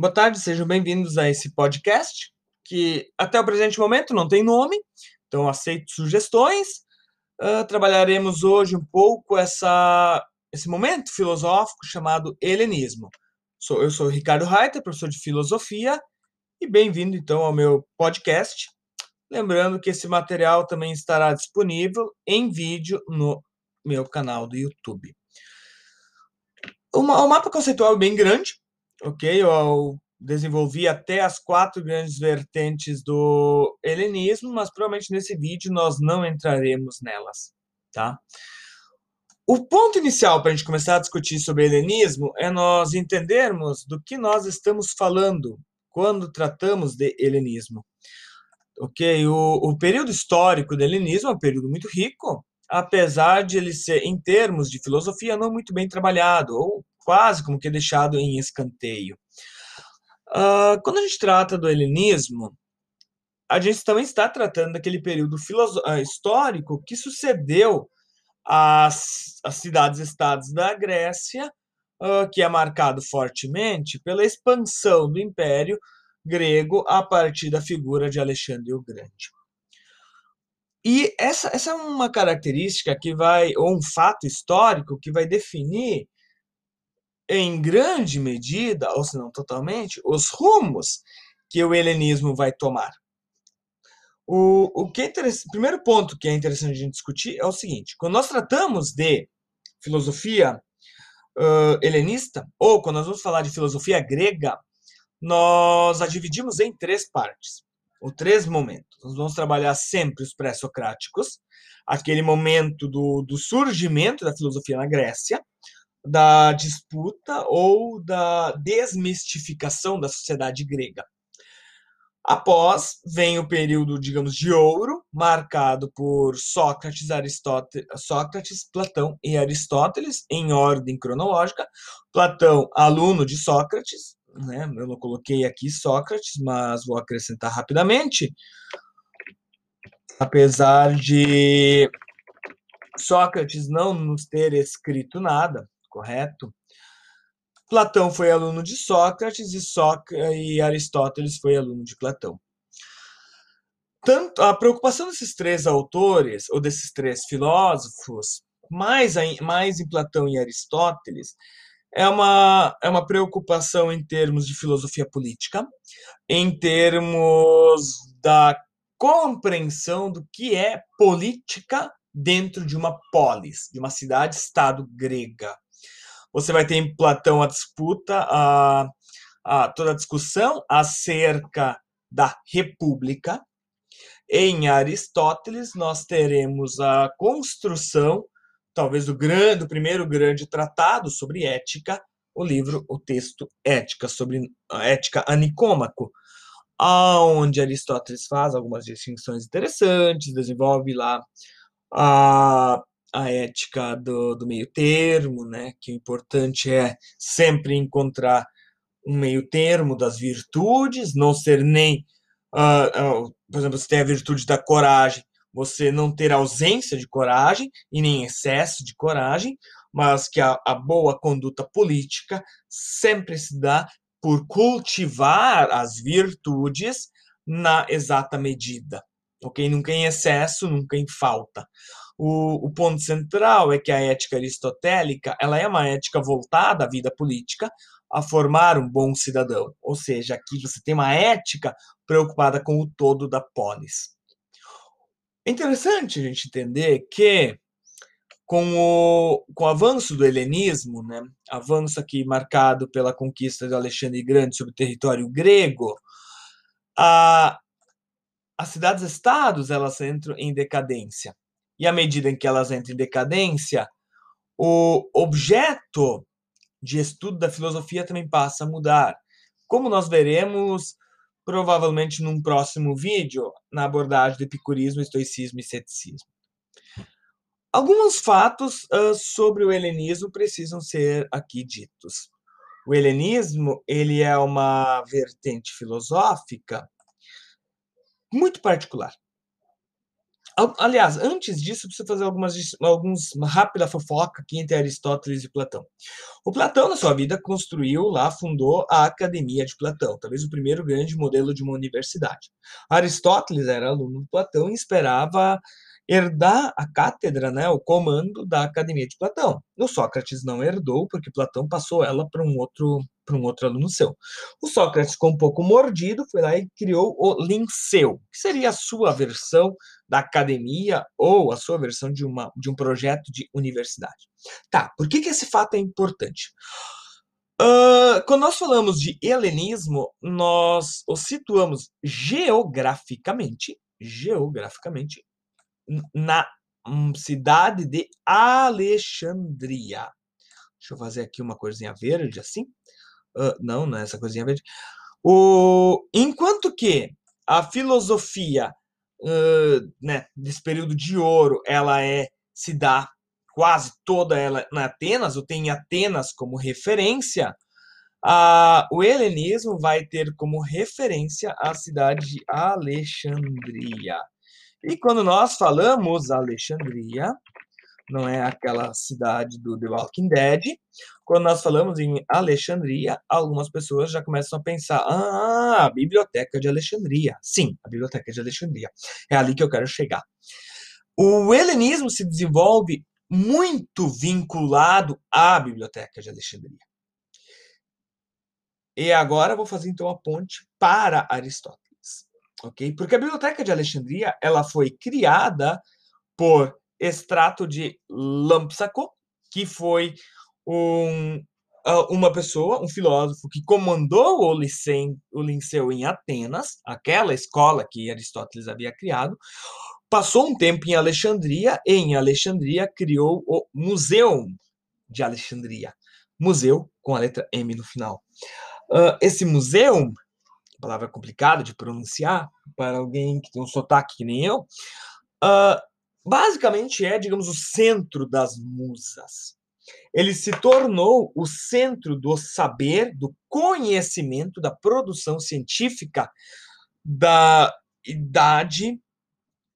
Boa tarde, sejam bem-vindos a esse podcast, que até o presente momento não tem nome, então aceito sugestões. Uh, trabalharemos hoje um pouco essa, esse momento filosófico chamado helenismo. Sou, eu sou o Ricardo Reiter, professor de filosofia, e bem-vindo então ao meu podcast. Lembrando que esse material também estará disponível em vídeo no meu canal do YouTube. O, mapa conceitual é bem grande, ok? Eu desenvolvi até as quatro grandes vertentes do helenismo, mas provavelmente nesse vídeo nós não entraremos nelas, tá? O ponto inicial para a gente começar a discutir sobre helenismo é nós entendermos do que nós estamos falando quando tratamos de helenismo. Ok? O, o período histórico do helenismo é um período muito rico, apesar de ele ser, em termos de filosofia, não muito bem trabalhado, ou quase como que deixado em escanteio. Uh, quando a gente trata do helenismo, a gente também está tratando daquele período ah, histórico que sucedeu às, às cidades-estados da Grécia, uh, que é marcado fortemente pela expansão do Império grego a partir da figura de Alexandre o Grande. E essa, essa é uma característica que vai, ou um fato histórico que vai definir em grande medida, ou se não totalmente, os rumos que o helenismo vai tomar. O, o que é primeiro ponto que é interessante a gente discutir é o seguinte: quando nós tratamos de filosofia uh, helenista, ou quando nós vamos falar de filosofia grega, nós a dividimos em três partes, ou três momentos. Nós vamos trabalhar sempre os pré-socráticos, aquele momento do, do surgimento da filosofia na Grécia, da disputa ou da desmistificação da sociedade grega. Após vem o período, digamos, de ouro, marcado por Sócrates, Aristóteles, Sócrates, Platão e Aristóteles, em ordem cronológica. Platão, aluno de Sócrates, né? Eu não coloquei aqui Sócrates, mas vou acrescentar rapidamente. Apesar de Sócrates não nos ter escrito nada, correto? Platão foi aluno de Sócrates e, Sócrates, e Aristóteles foi aluno de Platão. Tanto a preocupação desses três autores, ou desses três filósofos, mais, mais em Platão e Aristóteles, é uma, é uma preocupação em termos de filosofia política, em termos da compreensão do que é política dentro de uma polis, de uma cidade-estado grega. Você vai ter em Platão a disputa, a, a, toda a discussão acerca da república. Em Aristóteles, nós teremos a construção, talvez, do, grande, do primeiro grande tratado sobre ética, o livro, o texto Ética, sobre ética anicômaco, onde Aristóteles faz algumas distinções interessantes, desenvolve lá a a ética do, do meio termo, né? que o importante é sempre encontrar um meio termo das virtudes, não ser nem, uh, uh, por exemplo, você tem a virtude da coragem, você não ter ausência de coragem e nem excesso de coragem, mas que a, a boa conduta política sempre se dá por cultivar as virtudes na exata medida, ok? Nunca em excesso, nunca em falta. O, o, ponto central é que a ética aristotélica ela é uma ética voltada à vida política, a formar um bom cidadão. Ou seja, aqui você tem uma ética preocupada com o todo da polis. É interessante a gente entender que com o, com o avanço do helenismo, né, avanço aqui marcado pela conquista de Alexandre Grande sobre o território grego, a, as cidades-estados elas entram em decadência e à medida em que elas entram em decadência, o objeto de estudo da filosofia também passa a mudar. Como nós veremos provavelmente num próximo vídeo, na abordagem do epicurismo, estoicismo e ceticismo. Alguns fatos uh, sobre o helenismo precisam ser aqui ditos. O helenismo ele é uma vertente filosófica muito particular. Aliás, antes disso, preciso fazer algumas alguns uma rápida fofoca aqui entre Aristóteles e Platão. O Platão, na sua vida, construiu lá, fundou a Academia de Platão, talvez o primeiro grande modelo de uma universidade. Aristóteles era aluno de Platão e esperava herdar a cátedra, né, o comando da Academia de Platão. O Sócrates não herdou, porque Platão passou ela para um outro para um outro aluno seu. O Sócrates ficou um pouco mordido, foi lá e criou o Linceu, que seria a sua versão da academia ou a sua versão de, uma, de um projeto de universidade. Tá, por que, que esse fato é importante? Uh, quando nós falamos de helenismo, nós o situamos geograficamente, geograficamente, na cidade de Alexandria. Deixa eu fazer aqui uma corzinha verde assim. Uh, não, não é essa coisinha verde. O, enquanto que a filosofia uh, né, desse período de ouro, ela é se dá quase toda ela na Atenas, ou tem Atenas como referência, a, o helenismo vai ter como referência a cidade de Alexandria. E quando nós falamos Alexandria, não é aquela cidade do The Walking Dead. Quando nós falamos em Alexandria, algumas pessoas já começam a pensar: ah, a Biblioteca de Alexandria. Sim, a Biblioteca de Alexandria. É ali que eu quero chegar. O helenismo se desenvolve muito vinculado à Biblioteca de Alexandria. E agora vou fazer então a ponte para Aristóteles, ok? Porque a Biblioteca de Alexandria ela foi criada por extrato de Lampsaco, que foi um, uma pessoa, um filósofo que comandou o, liceu, o em Atenas, aquela escola que Aristóteles havia criado, passou um tempo em Alexandria e em Alexandria criou o Museu de Alexandria. Museu com a letra M no final. Uh, esse museu, palavra complicada de pronunciar para alguém que tem um sotaque que nem eu, uh, basicamente é, digamos, o centro das musas. Ele se tornou o centro do saber, do conhecimento, da produção científica da idade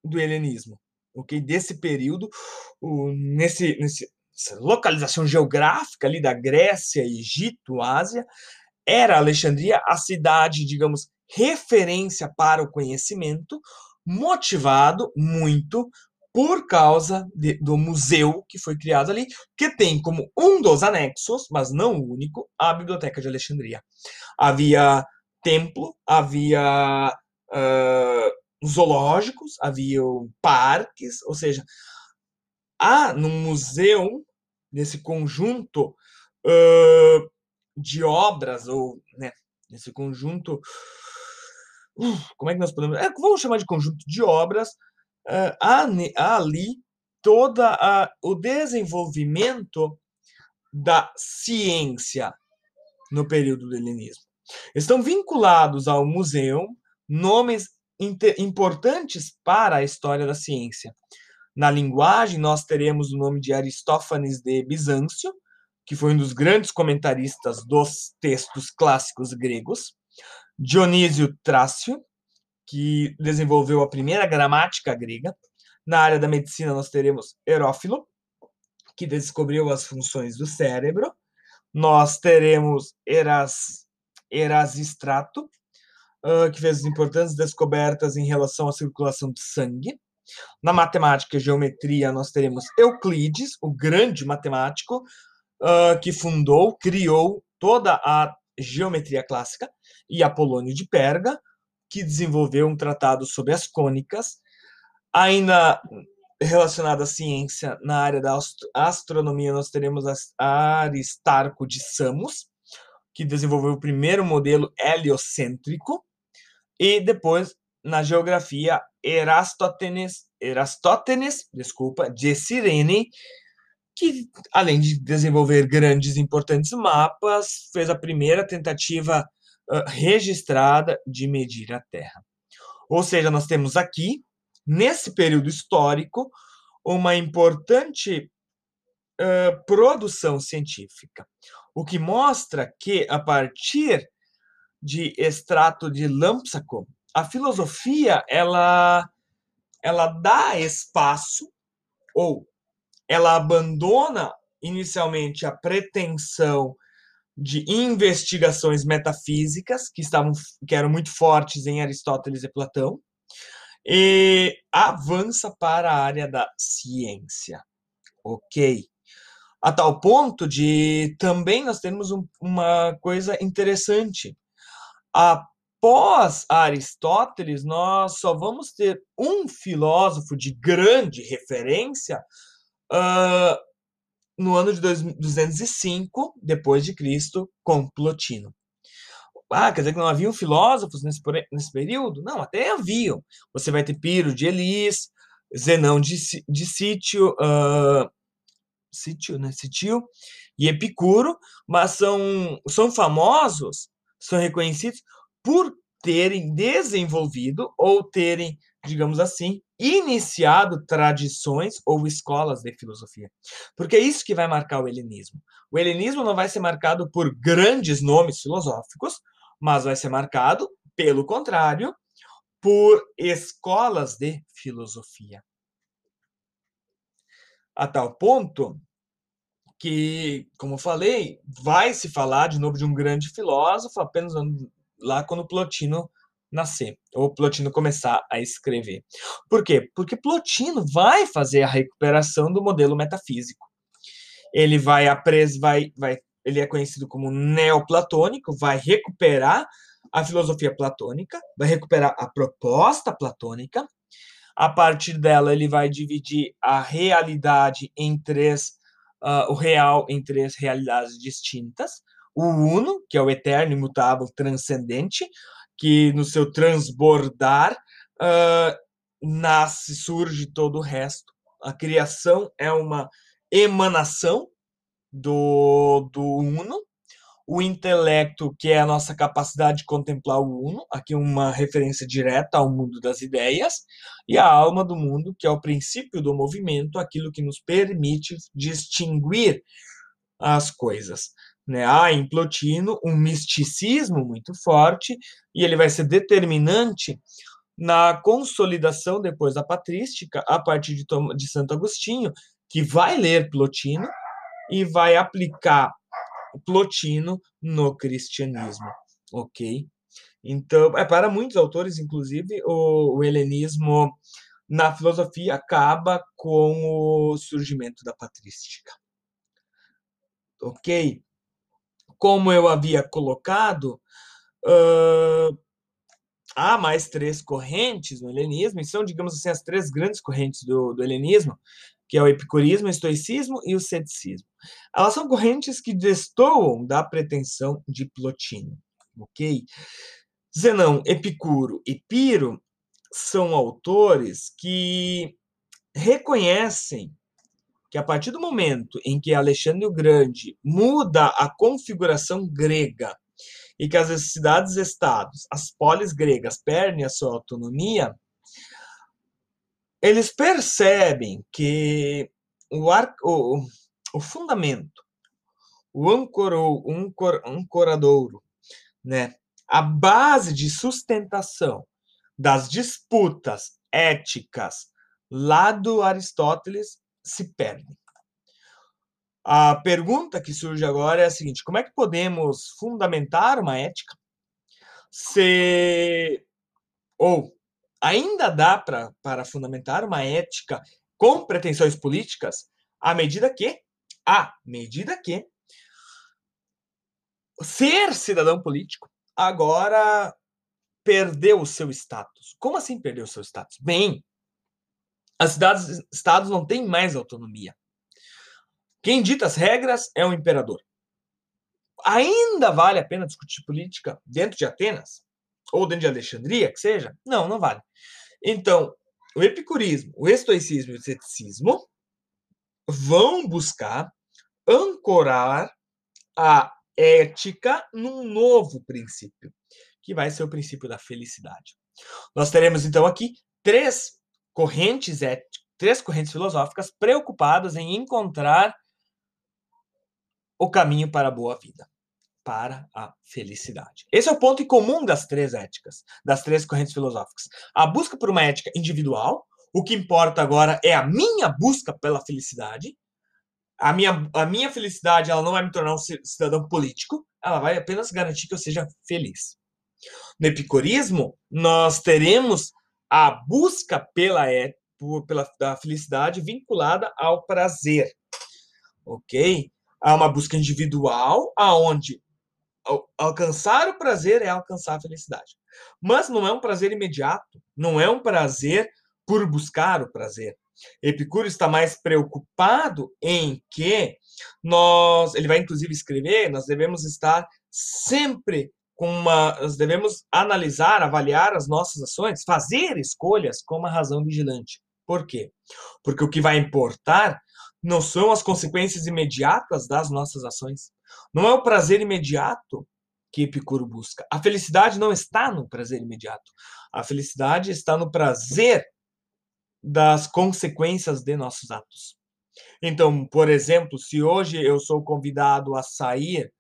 do helenismo, ok? Desse período, o, nesse, nesse, localização geográfica ali da Grécia, Egito, Ásia, era Alexandria a cidade, digamos, referência para o conhecimento, motivado muito por causa de, do museu que foi criado ali, que tem como um dos anexos, mas não o único, a Biblioteca de Alexandria. Havia templo, havia uh, zoológicos, havia parques, ou seja, há no museu, nesse conjunto uh, de obras, ou né, nesse conjunto. Uh, como é que nós podemos. É, vamos chamar de conjunto de obras uh, há, ali toda a, o desenvolvimento da ciência no período do helenismo. Estão vinculados ao museu nomes importantes para a história da ciência. Na linguagem, nós teremos o nome de Aristófanes de Bizâncio, que foi um dos grandes comentaristas dos textos clássicos gregos, Dionísio Trácio, que desenvolveu a primeira gramática grega. Na área da medicina, nós teremos Herófilo, que descobriu as funções do cérebro. Nós teremos Eras, Erasistrato, uh, que fez importantes descobertas em relação à circulação de sangue. Na matemática e geometria, nós teremos Euclides, o grande matemático, uh, que fundou, criou toda a geometria clássica, e Apolônio de Perga, que desenvolveu um tratado sobre as cônicas, ainda relacionado à ciência, na área da astronomia, nós teremos Aristarco de Samos, que desenvolveu o primeiro modelo heliocêntrico, e depois, na geografia, Erastótenes, Erastótenes, desculpa, de Cirene, que, além de desenvolver grandes e importantes mapas, fez a primeira tentativa registrada de medir a Terra. Ou seja, nós temos aqui, nesse período histórico, uma importante uh, produção científica, o que mostra que, a partir de extrato de Lampsaco, a filosofia ela ela dá espaço ou ela abandona inicialmente a pretensão de investigações metafísicas que estavam que eram muito fortes em Aristóteles e Platão e avança para a área da ciência. OK? A tal ponto de também nós temos um, uma coisa interessante. Após Aristóteles, nós só vamos ter um filósofo de grande referência uh, no ano de 205 depois de Cristo, com Plotino. Ah, quer dizer que não haviam filósofos nesse, nesse período? Não, até haviam. Você vai ter Piro de Elis, Zenão de, de Sítio, uh, Sítio, né? Sítio e Epicuro, mas são, são famosos, são reconhecidos por terem desenvolvido ou terem, digamos assim, iniciado tradições ou escolas de filosofia. Porque é isso que vai marcar o helenismo. O helenismo não vai ser marcado por grandes nomes filosóficos, mas vai ser marcado, pelo contrário, por escolas de filosofia. A tal ponto que, como falei, vai se falar de novo de um grande filósofo apenas lá quando Plotino nascer, ou Plotino começar a escrever. Por quê? Porque Plotino vai fazer a recuperação do modelo metafísico. Ele vai, apres, vai, vai ele é conhecido como neoplatônico, vai recuperar a filosofia platônica, vai recuperar a proposta platônica. A partir dela, ele vai dividir a realidade em três, uh, o real em três realidades distintas. O uno, que é o eterno, imutável, transcendente, que no seu transbordar uh, nasce, surge todo o resto. A criação é uma emanação do, do Uno, o intelecto, que é a nossa capacidade de contemplar o Uno, aqui uma referência direta ao mundo das ideias, e a alma do mundo, que é o princípio do movimento, aquilo que nos permite distinguir as coisas. Né? Há em Plotino um misticismo muito forte, e ele vai ser determinante na consolidação depois da patrística, a partir de, de Santo Agostinho, que vai ler Plotino, e vai aplicar Plotino no cristianismo, ok? Então, é, para muitos autores, inclusive, o, o helenismo na filosofia acaba com o surgimento da patrística. Ok? Como eu havia colocado, uh, há mais três correntes no helenismo, e são, digamos assim, as três grandes correntes do, do helenismo, que é o epicurismo, o estoicismo e o ceticismo. Elas são correntes que destoam da pretensão de Plotino, ok? Zenão, Epicuro e Piro são autores que reconhecem que a partir do momento em que Alexandre o Grande muda a configuração grega e que as cidades-estados, as polis gregas, perdem a sua autonomia, eles percebem que o, ar, o, o fundamento, o ancorou, ancor, ancoradouro, né, a base de sustentação das disputas éticas lá do Aristóteles se perde. A pergunta que surge agora é a seguinte: como é que podemos fundamentar uma ética se ou ainda dá pra, para fundamentar uma ética com pretensões políticas à medida que, à medida que ser cidadão político agora perdeu o seu status. Como assim perdeu o seu status? Bem, as cidades estados não têm mais autonomia. Quem dita as regras é o imperador. Ainda vale a pena discutir política dentro de Atenas? ou dentro de Alexandria, que seja, não, não vale. Então, o epicurismo, o estoicismo e o ceticismo vão buscar ancorar a ética num novo princípio, que vai ser o princípio da felicidade. Nós teremos então aqui três correntes éticas, três correntes filosóficas preocupadas em encontrar o caminho para a boa vida para a felicidade. Esse é o ponto em comum das três éticas, das três correntes filosóficas. A busca por uma ética individual, O que importa agora é a minha busca pela felicidade. A minha, a minha felicidade ela não vai me tornar um cidadão político, ela vai apenas garantir que eu seja feliz. No epicurismo, nós teremos a busca pela, é, pela da felicidade vinculada ao prazer. Ok? Há uma busca individual, aonde alcançar o prazer é alcançar a felicidade. Mas não é um prazer imediato, não é um prazer por buscar o prazer. Epicuro está mais preocupado em que nós, ele vai inclusive escrever, nós devemos estar sempre com uma, nós devemos analisar, avaliar as nossas ações, fazer escolhas com uma razão vigilante. Por quê? Porque o que vai importar não são as consequências imediatas das nossas ações. Não é o prazer imediato que Epicuro busca. A felicidade não está no prazer imediato. A felicidade está no prazer das consequências de nossos atos. Então, por exemplo, se hoje eu sou convidado a sair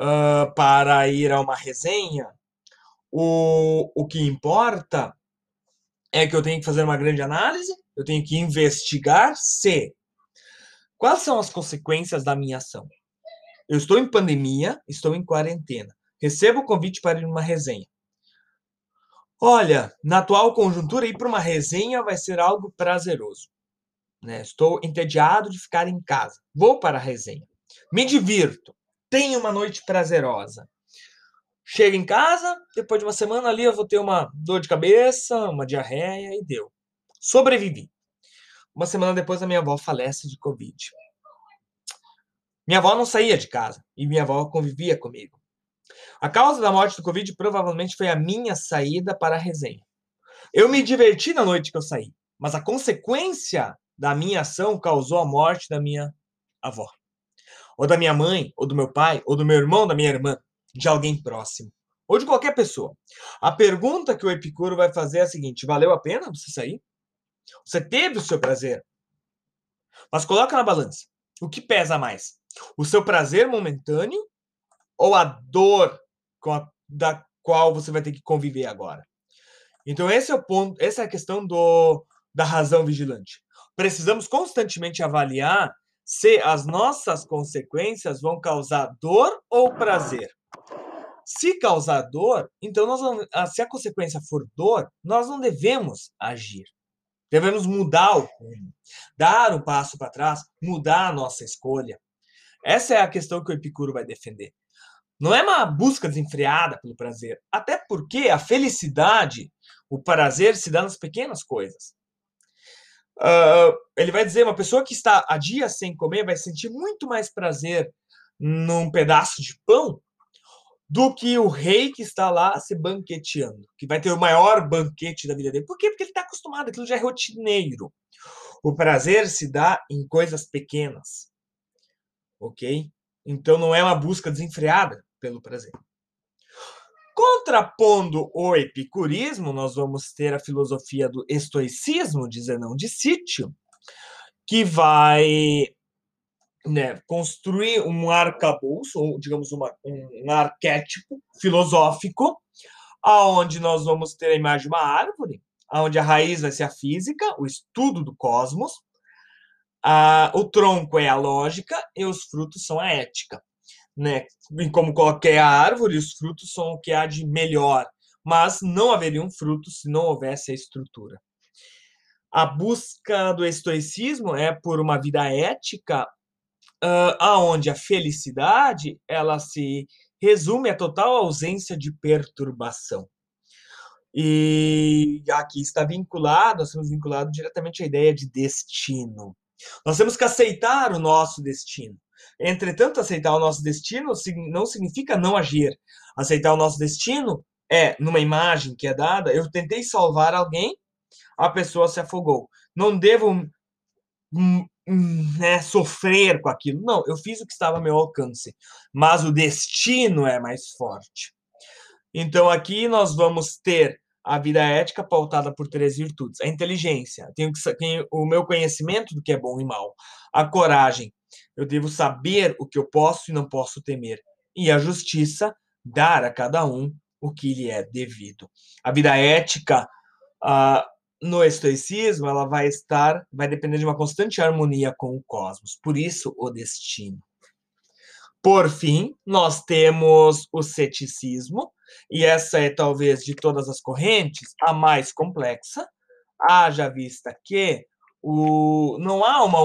uh, para ir a uma resenha, o, o que importa é que eu tenho que fazer uma grande análise, eu tenho que investigar se quais são as consequências da minha ação. Eu estou em pandemia, estou em quarentena. Recebo o convite para ir numa resenha. Olha, na atual conjuntura, ir para uma resenha vai ser algo prazeroso. Né? Estou entediado de ficar em casa. Vou para a resenha. Me divirto tenha uma noite prazerosa. Chego em casa, depois de uma semana ali eu vou ter uma dor de cabeça, uma diarreia e deu. Sobrevivi. Uma semana depois a minha avó falece de Covid. Minha avó não saía de casa e minha avó convivia comigo. A causa da morte do Covid provavelmente foi a minha saída para a resenha. Eu me diverti na noite que eu saí, mas a consequência da minha ação causou a morte da minha avó ou da minha mãe, ou do meu pai, ou do meu irmão, da minha irmã, de alguém próximo, ou de qualquer pessoa. A pergunta que o Epicuro vai fazer é a seguinte: valeu a pena você sair? Você teve o seu prazer? Mas coloca na balança. O que pesa mais? O seu prazer momentâneo ou a dor a, da qual você vai ter que conviver agora? Então esse é o ponto, essa é a questão do da razão vigilante. Precisamos constantemente avaliar se as nossas consequências vão causar dor ou prazer. Se causar dor, então nós vamos, ah, se a consequência for dor, nós não devemos agir. Devemos mudar o rumo, dar um passo para trás, mudar a nossa escolha. Essa é a questão que o Epicuro vai defender. Não é uma busca desenfreada pelo prazer, até porque a felicidade, o prazer se dá nas pequenas coisas. Uh, ele vai dizer: uma pessoa que está há dias sem comer vai sentir muito mais prazer num pedaço de pão do que o rei que está lá se banqueteando, que vai ter o maior banquete da vida dele. Por quê? Porque ele está acostumado, aquilo já é rotineiro. O prazer se dá em coisas pequenas. Ok? Então não é uma busca desenfreada pelo prazer. Contrapondo o epicurismo, nós vamos ter a filosofia do estoicismo, de Zenão de Sítio, que vai né, construir um arcabouço, ou digamos uma, um arquétipo filosófico, aonde nós vamos ter a imagem de uma árvore, aonde a raiz vai ser a física, o estudo do cosmos, a, o tronco é a lógica e os frutos são a ética né? Como qualquer árvore, os frutos são o que há de melhor, mas não haveriam frutos se não houvesse a estrutura. A busca do estoicismo é por uma vida ética, uh, aonde a felicidade ela se resume à total ausência de perturbação. E aqui está vinculado, nós estamos vinculados diretamente à ideia de destino. Nós temos que aceitar o nosso destino. Entretanto, aceitar o nosso destino não significa não agir. Aceitar o nosso destino é, numa imagem que é dada, eu tentei salvar alguém, a pessoa se afogou. Não devo hum, hum, né, sofrer com aquilo. Não, eu fiz o que estava ao meu alcance. Mas o destino é mais forte. Então aqui nós vamos ter a vida ética pautada por três virtudes: a inteligência, tenho que tenho o meu conhecimento do que é bom e mal, a coragem, eu devo saber o que eu posso e não posso temer. E a justiça, dar a cada um o que lhe é devido. A vida ética, no estoicismo, ela vai estar, vai depender de uma constante harmonia com o cosmos. Por isso, o destino. Por fim, nós temos o ceticismo, e essa é talvez de todas as correntes a mais complexa, haja vista que o, não há uma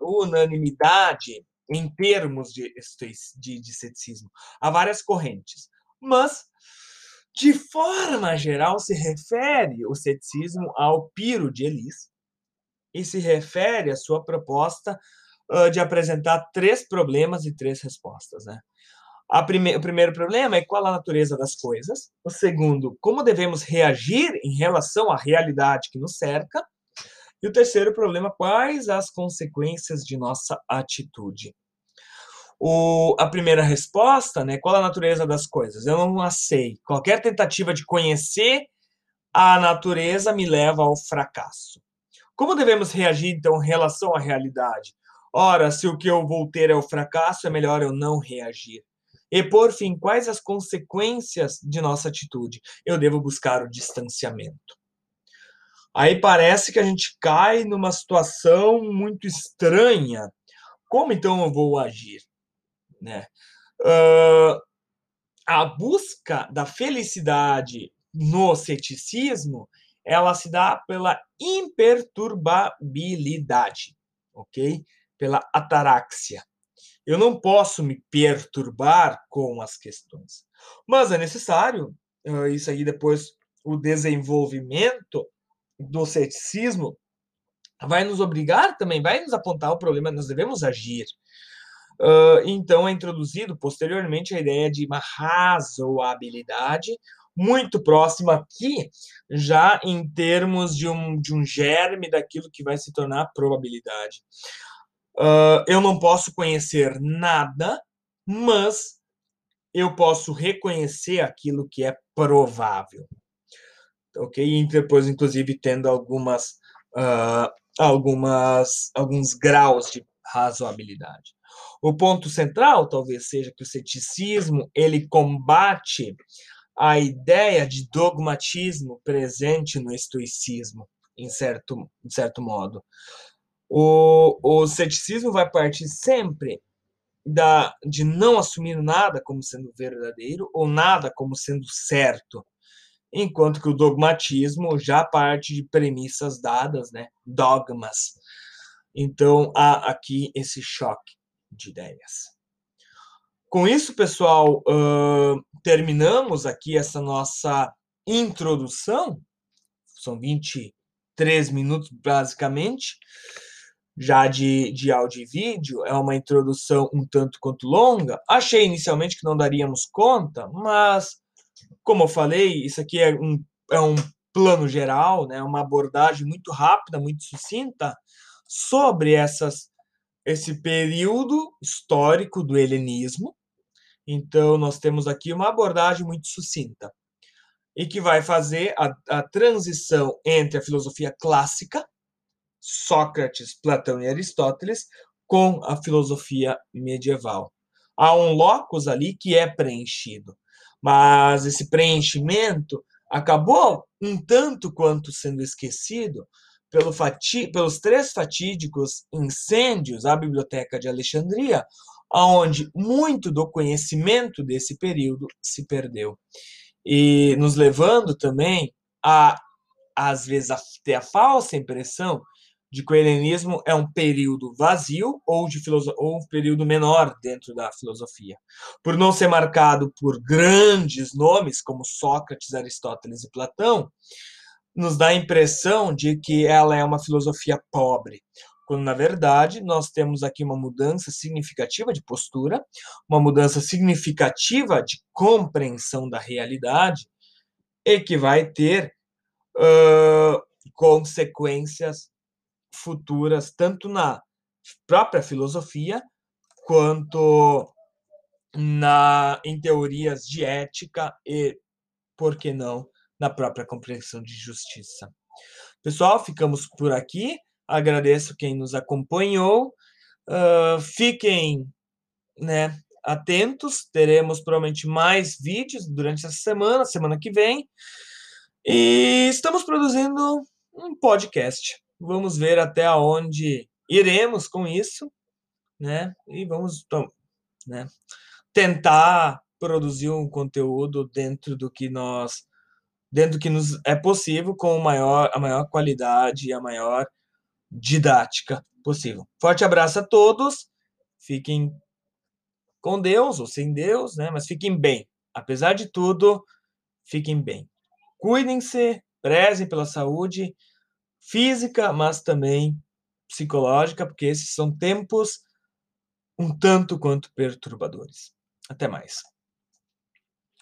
unanimidade em termos de, de, de ceticismo. Há várias correntes, mas de forma geral, se refere o ceticismo ao Piro de Elis e se refere à sua proposta uh, de apresentar três problemas e três respostas. Né? Prime o primeiro problema é qual a natureza das coisas. O segundo, como devemos reagir em relação à realidade que nos cerca. E o terceiro problema, quais as consequências de nossa atitude. O, a primeira resposta, né? Qual a natureza das coisas? Eu não sei. Qualquer tentativa de conhecer a natureza me leva ao fracasso. Como devemos reagir, então, em relação à realidade? Ora, se o que eu vou ter é o fracasso, é melhor eu não reagir. E, por fim, quais as consequências de nossa atitude? Eu devo buscar o distanciamento. Aí parece que a gente cai numa situação muito estranha. Como então eu vou agir? Né? Uh, a busca da felicidade no ceticismo, ela se dá pela imperturbabilidade, ok? Pela ataraxia. Eu não posso me perturbar com as questões. Mas é necessário, uh, isso aí depois, o desenvolvimento do ceticismo vai nos obrigar também, vai nos apontar o problema, nós devemos agir. Uh, então é introduzido posteriormente a ideia de uma razoabilidade, muito próxima aqui, já em termos de um, de um germe daquilo que vai se tornar probabilidade. Uh, eu não posso conhecer nada, mas eu posso reconhecer aquilo que é provável. Ok? E depois, inclusive, tendo algumas, uh, algumas, alguns graus de razoabilidade. O ponto central talvez seja que o ceticismo ele combate a ideia de dogmatismo presente no estoicismo, em certo, em certo modo. O, o ceticismo vai partir sempre da, de não assumir nada como sendo verdadeiro ou nada como sendo certo, enquanto que o dogmatismo já parte de premissas dadas, né, dogmas. Então há aqui esse choque de ideias. Com isso, pessoal, uh, terminamos aqui essa nossa introdução. São 23 minutos, basicamente, já de, de áudio e vídeo. É uma introdução um tanto quanto longa. Achei inicialmente que não daríamos conta, mas, como eu falei, isso aqui é um, é um plano geral, né? uma abordagem muito rápida, muito sucinta sobre essas esse período histórico do helenismo. Então, nós temos aqui uma abordagem muito sucinta e que vai fazer a, a transição entre a filosofia clássica, Sócrates, Platão e Aristóteles, com a filosofia medieval. Há um locus ali que é preenchido, mas esse preenchimento acabou um tanto quanto sendo esquecido pelo fati pelos três fatídicos incêndios à Biblioteca de Alexandria, onde muito do conhecimento desse período se perdeu. E nos levando também a, às vezes, a ter a falsa impressão de que o helenismo é um período vazio ou, de ou um período menor dentro da filosofia. Por não ser marcado por grandes nomes como Sócrates, Aristóteles e Platão, nos dá a impressão de que ela é uma filosofia pobre, quando na verdade nós temos aqui uma mudança significativa de postura, uma mudança significativa de compreensão da realidade e que vai ter uh, consequências futuras tanto na própria filosofia quanto na em teorias de ética e por que não na própria compreensão de justiça. Pessoal, ficamos por aqui. Agradeço quem nos acompanhou. Uh, fiquem né, atentos, teremos provavelmente mais vídeos durante essa semana, semana que vem. E estamos produzindo um podcast. Vamos ver até onde iremos com isso, né? E vamos né, tentar produzir um conteúdo dentro do que nós dentro do que nos é possível com maior, a maior qualidade e a maior didática possível. Forte abraço a todos. Fiquem com Deus ou sem Deus, né? Mas fiquem bem. Apesar de tudo, fiquem bem. Cuidem-se, prezem pela saúde física, mas também psicológica, porque esses são tempos um tanto quanto perturbadores. Até mais.